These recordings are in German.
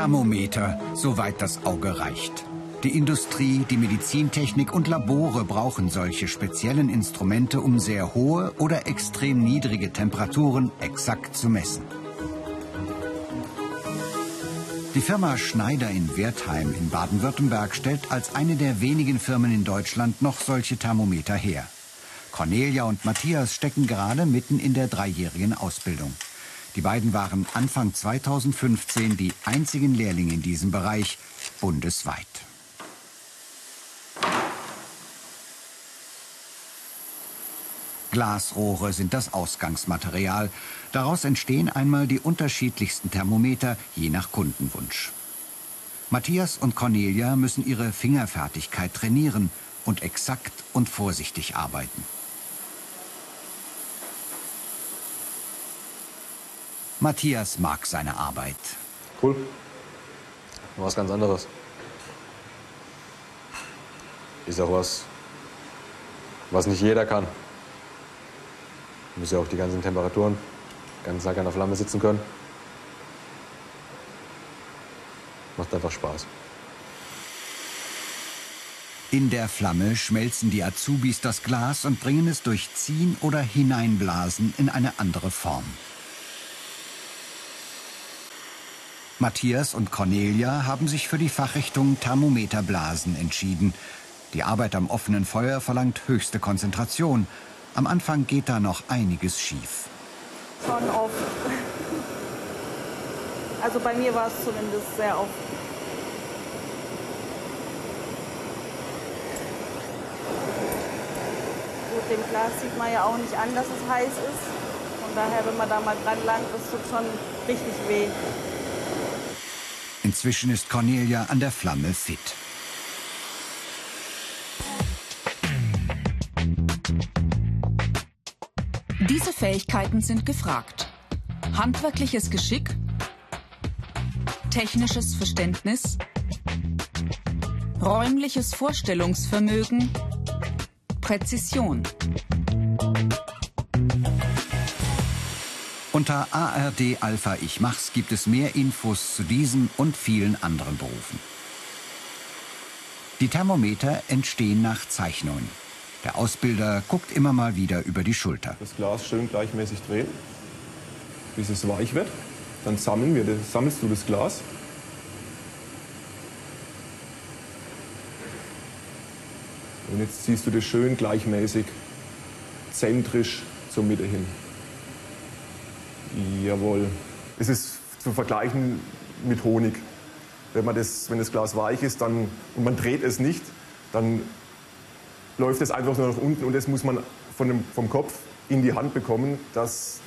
Thermometer, soweit das Auge reicht. Die Industrie, die Medizintechnik und Labore brauchen solche speziellen Instrumente, um sehr hohe oder extrem niedrige Temperaturen exakt zu messen. Die Firma Schneider in Wertheim in Baden-Württemberg stellt als eine der wenigen Firmen in Deutschland noch solche Thermometer her. Cornelia und Matthias stecken gerade mitten in der dreijährigen Ausbildung. Die beiden waren Anfang 2015 die einzigen Lehrlinge in diesem Bereich bundesweit. Glasrohre sind das Ausgangsmaterial. Daraus entstehen einmal die unterschiedlichsten Thermometer, je nach Kundenwunsch. Matthias und Cornelia müssen ihre Fingerfertigkeit trainieren und exakt und vorsichtig arbeiten. Matthias mag seine Arbeit. Cool. Was ganz anderes. Ist auch was, was nicht jeder kann. Muss ja auch die ganzen Temperaturen ganz Tag an der Flamme sitzen können. Macht einfach Spaß. In der Flamme schmelzen die Azubis das Glas und bringen es durch Ziehen oder Hineinblasen in eine andere Form. Matthias und Cornelia haben sich für die Fachrichtung Thermometerblasen entschieden. Die Arbeit am offenen Feuer verlangt höchste Konzentration. Am Anfang geht da noch einiges schief. Schon oft. Also bei mir war es zumindest sehr oft. Gut, dem Glas sieht man ja auch nicht an, dass es heiß ist. Von daher, wenn man da mal dran langt, das tut schon richtig weh. Inzwischen ist Cornelia an der Flamme fit. Diese Fähigkeiten sind gefragt. Handwerkliches Geschick, technisches Verständnis, räumliches Vorstellungsvermögen, Präzision. Unter ARD Alpha Ich Mach's gibt es mehr Infos zu diesem und vielen anderen Berufen. Die Thermometer entstehen nach Zeichnungen. Der Ausbilder guckt immer mal wieder über die Schulter. Das Glas schön gleichmäßig drehen, bis es weich wird. Dann sammeln wir, sammelst du das Glas. Und jetzt ziehst du das schön gleichmäßig, zentrisch zur Mitte hin. Jawohl. Es ist zu vergleichen mit Honig. Wenn, man das, wenn das Glas weich ist dann, und man dreht es nicht, dann läuft es einfach nur nach unten und das muss man von dem, vom Kopf in die Hand bekommen, dass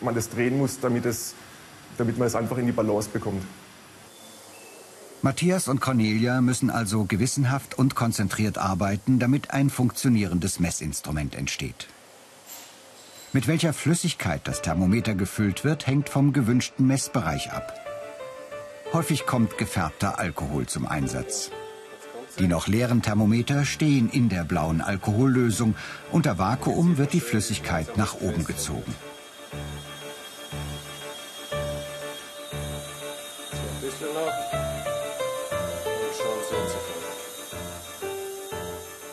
man das drehen muss, damit, es, damit man es einfach in die Balance bekommt. Matthias und Cornelia müssen also gewissenhaft und konzentriert arbeiten, damit ein funktionierendes Messinstrument entsteht. Mit welcher Flüssigkeit das Thermometer gefüllt wird, hängt vom gewünschten Messbereich ab. Häufig kommt gefärbter Alkohol zum Einsatz. Die noch leeren Thermometer stehen in der blauen Alkohollösung. Unter Vakuum wird die Flüssigkeit nach oben gezogen.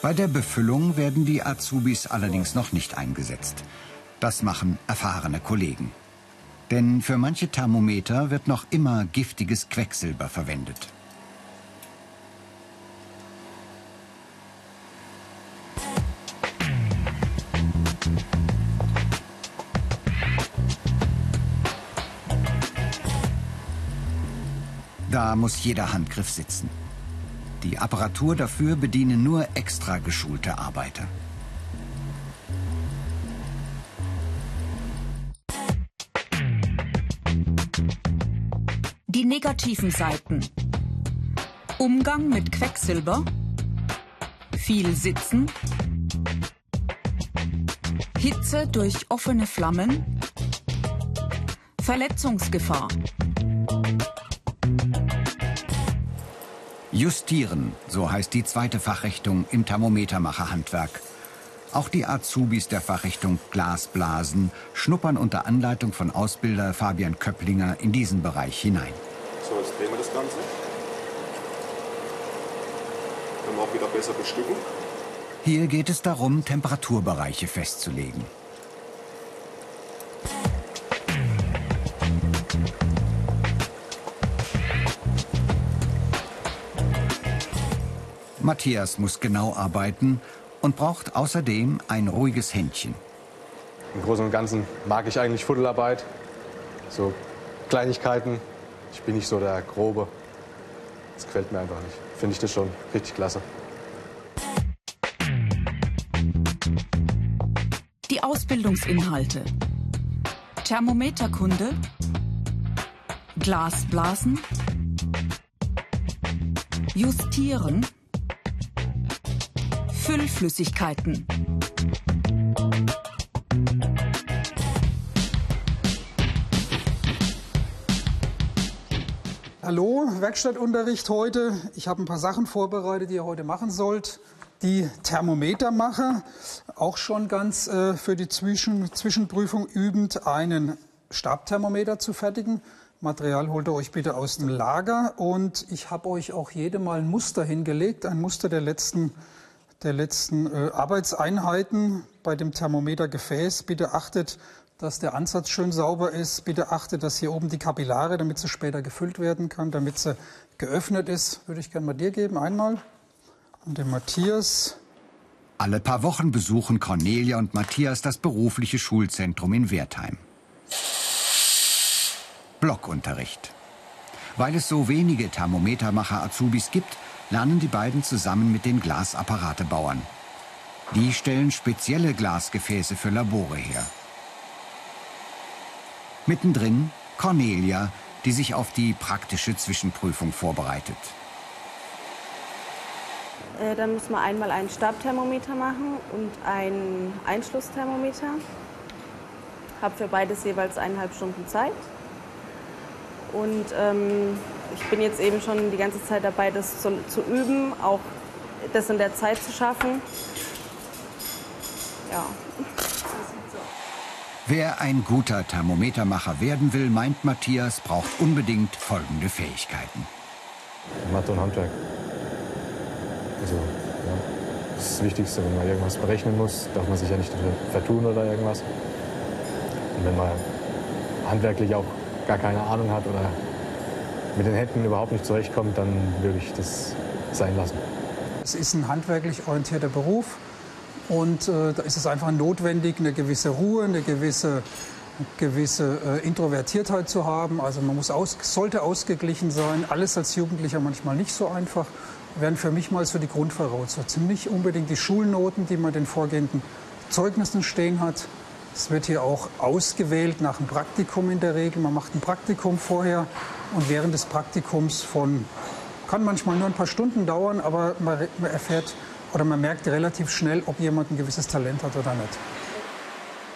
Bei der Befüllung werden die Azubis allerdings noch nicht eingesetzt. Das machen erfahrene Kollegen. Denn für manche Thermometer wird noch immer giftiges Quecksilber verwendet. Da muss jeder Handgriff sitzen. Die Apparatur dafür bedienen nur extra geschulte Arbeiter. Die negativen Seiten. Umgang mit Quecksilber. Viel Sitzen. Hitze durch offene Flammen. Verletzungsgefahr. Justieren, so heißt die zweite Fachrichtung im Thermometermacherhandwerk. Auch die Azubis der Fachrichtung Glasblasen schnuppern unter Anleitung von Ausbilder Fabian Köpplinger in diesen Bereich hinein. So, jetzt drehen wir das Ganze. Können wir auch wieder besser bestücken. Hier geht es darum, Temperaturbereiche festzulegen. Matthias muss genau arbeiten und braucht außerdem ein ruhiges Händchen. Im Großen und Ganzen mag ich eigentlich Fuddelarbeit. So Kleinigkeiten. Ich bin nicht so der Grobe. Das gefällt mir einfach nicht. Finde ich das schon richtig klasse. Die Ausbildungsinhalte. Thermometerkunde. Glasblasen. Justieren. Füllflüssigkeiten. Hallo, Werkstattunterricht heute. Ich habe ein paar Sachen vorbereitet, die ihr heute machen sollt. Die Thermometermacher, auch schon ganz äh, für die Zwischen Zwischenprüfung übend, einen Stabthermometer zu fertigen. Material holt ihr euch bitte aus dem Lager und ich habe euch auch jede Mal ein Muster hingelegt, ein Muster der letzten, der letzten äh, Arbeitseinheiten bei dem Thermometergefäß. Bitte achtet dass der Ansatz schön sauber ist. Bitte achte, dass hier oben die Kapillare, damit sie später gefüllt werden kann, damit sie geöffnet ist, würde ich gerne mal dir geben, einmal. Und den Matthias. Alle paar Wochen besuchen Cornelia und Matthias das berufliche Schulzentrum in Wertheim. Blockunterricht. Weil es so wenige Thermometermacher-Azubis gibt, lernen die beiden zusammen mit den Glasapparatebauern. Die stellen spezielle Glasgefäße für Labore her. Mittendrin Cornelia, die sich auf die praktische Zwischenprüfung vorbereitet. Äh, dann muss man einmal einen Stabthermometer machen und ein Einschlussthermometer. Habe für beides jeweils eineinhalb Stunden Zeit. Und ähm, ich bin jetzt eben schon die ganze Zeit dabei, das zu, zu üben, auch das in der Zeit zu schaffen. Ja. Wer ein guter Thermometermacher werden will, meint Matthias, braucht unbedingt folgende Fähigkeiten. Mathe und Handwerk. Also, ja, das ist das Wichtigste. Wenn man irgendwas berechnen muss, darf man sich ja nicht vertun oder irgendwas. Und wenn man handwerklich auch gar keine Ahnung hat oder mit den Händen überhaupt nicht zurechtkommt, dann würde ich das sein lassen. Es ist ein handwerklich orientierter Beruf. Und äh, da ist es einfach notwendig, eine gewisse Ruhe, eine gewisse, gewisse äh, Introvertiertheit zu haben. Also man muss aus, sollte ausgeglichen sein. Alles als Jugendlicher manchmal nicht so einfach. Wären für mich mal so die Grundvoraussetzungen. Nicht unbedingt die Schulnoten, die man den vorgehenden Zeugnissen stehen hat. Es wird hier auch ausgewählt nach einem Praktikum in der Regel. Man macht ein Praktikum vorher und während des Praktikums von, kann manchmal nur ein paar Stunden dauern, aber man, man erfährt oder man merkt relativ schnell, ob jemand ein gewisses Talent hat oder nicht.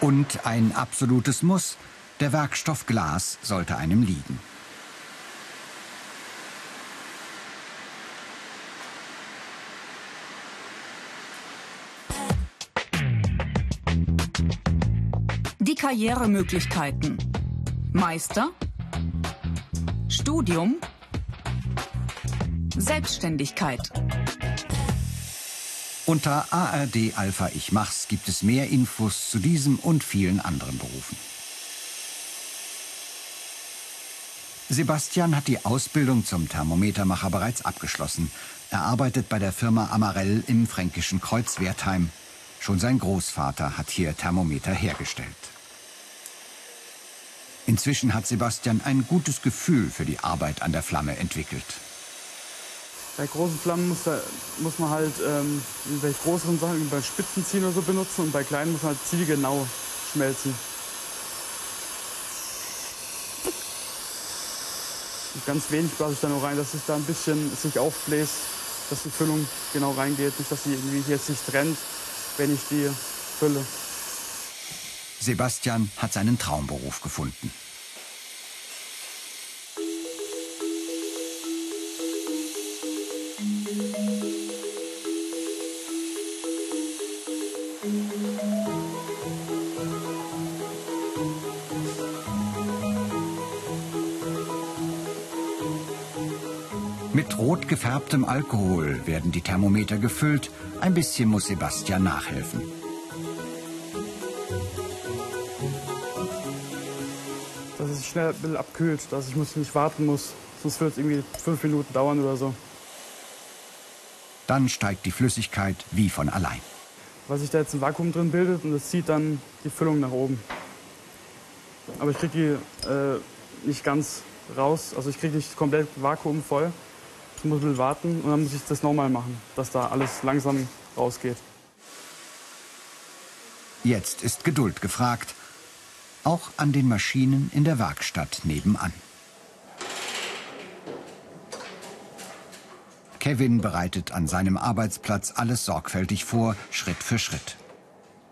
Und ein absolutes Muss, der Werkstoff Glas sollte einem liegen. Karrieremöglichkeiten. Meister. Studium. Selbstständigkeit. Unter ARD Alpha Ich Mach's gibt es mehr Infos zu diesem und vielen anderen Berufen. Sebastian hat die Ausbildung zum Thermometermacher bereits abgeschlossen. Er arbeitet bei der Firma Amarell im fränkischen Kreuzwertheim. Schon sein Großvater hat hier Thermometer hergestellt. Inzwischen hat Sebastian ein gutes Gefühl für die Arbeit an der Flamme entwickelt. Bei großen Flammen muss, da, muss man halt ähm, bei größeren Sachen bei Spitzenziehen oder so benutzen und bei kleinen muss man halt zielgenau schmelzen. Und ganz wenig blase ich da nur rein, dass es da ein bisschen sich aufbläst, dass die Füllung genau reingeht, nicht dass sie irgendwie hier sich trennt, wenn ich die fülle. Sebastian hat seinen Traumberuf gefunden. Mit rot gefärbtem Alkohol werden die Thermometer gefüllt. Ein bisschen muss Sebastian nachhelfen. Dass es schnell ein bisschen abkühlt, dass ich nicht warten muss. Sonst wird es irgendwie fünf Minuten dauern oder so. Dann steigt die Flüssigkeit wie von allein. Weil sich da jetzt ein Vakuum drin bildet und das zieht dann die Füllung nach oben. Aber ich kriege die äh, nicht ganz raus. Also ich kriege nicht komplett Vakuum voll. Ich muss ein bisschen warten und dann muss ich das nochmal machen, dass da alles langsam rausgeht. Jetzt ist Geduld gefragt. Auch an den Maschinen in der Werkstatt nebenan. Kevin bereitet an seinem Arbeitsplatz alles sorgfältig vor, Schritt für Schritt.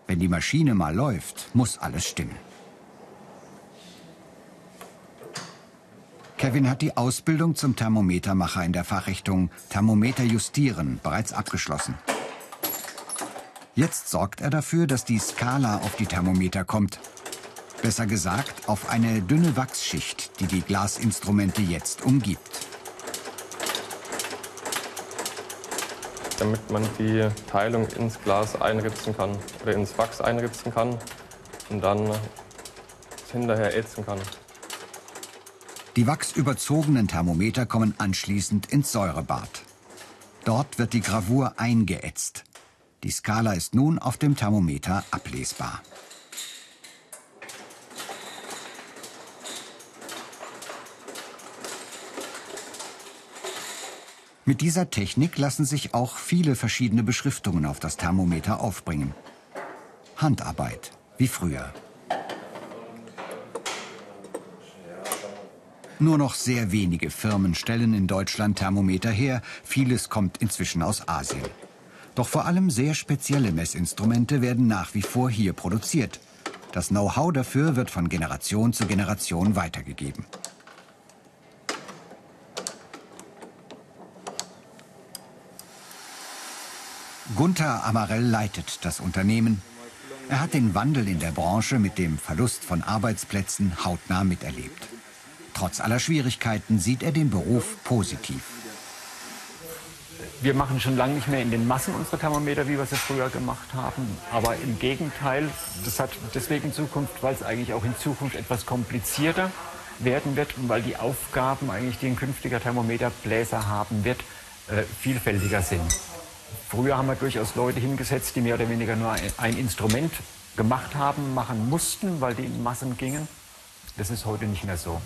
Wenn die Maschine mal läuft, muss alles stimmen. Kevin hat die Ausbildung zum Thermometermacher in der Fachrichtung Thermometer justieren bereits abgeschlossen. Jetzt sorgt er dafür, dass die Skala auf die Thermometer kommt. Besser gesagt, auf eine dünne Wachsschicht, die die Glasinstrumente jetzt umgibt. Damit man die Teilung ins Glas einritzen kann oder ins Wachs einritzen kann und dann hinterher ätzen kann. Die wachsüberzogenen Thermometer kommen anschließend ins Säurebad. Dort wird die Gravur eingeätzt. Die Skala ist nun auf dem Thermometer ablesbar. Mit dieser Technik lassen sich auch viele verschiedene Beschriftungen auf das Thermometer aufbringen. Handarbeit, wie früher. Nur noch sehr wenige Firmen stellen in Deutschland Thermometer her. Vieles kommt inzwischen aus Asien. Doch vor allem sehr spezielle Messinstrumente werden nach wie vor hier produziert. Das Know-how dafür wird von Generation zu Generation weitergegeben. Gunther Amarell leitet das Unternehmen. Er hat den Wandel in der Branche mit dem Verlust von Arbeitsplätzen hautnah miterlebt. Trotz aller Schwierigkeiten sieht er den Beruf positiv. Wir machen schon lange nicht mehr in den Massen unsere Thermometer, wie wir es früher gemacht haben. Aber im Gegenteil, das hat deswegen Zukunft, weil es eigentlich auch in Zukunft etwas komplizierter werden wird und weil die Aufgaben eigentlich, die ein künftiger Thermometerbläser haben wird, äh, vielfältiger sind. Früher haben wir durchaus Leute hingesetzt, die mehr oder weniger nur ein Instrument gemacht haben, machen mussten, weil die in Massen gingen. Das ist heute nicht mehr so.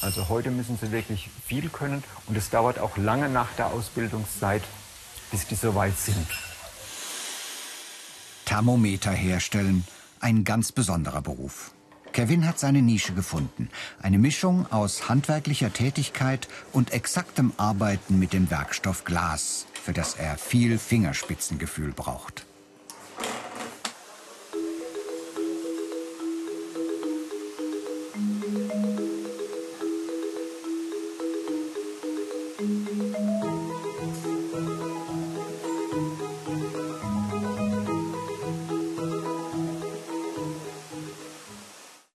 Also heute müssen sie wirklich viel können und es dauert auch lange nach der Ausbildungszeit, bis die so weit sind. Thermometer herstellen, ein ganz besonderer Beruf. Kevin hat seine Nische gefunden. Eine Mischung aus handwerklicher Tätigkeit und exaktem Arbeiten mit dem Werkstoff Glas, für das er viel Fingerspitzengefühl braucht.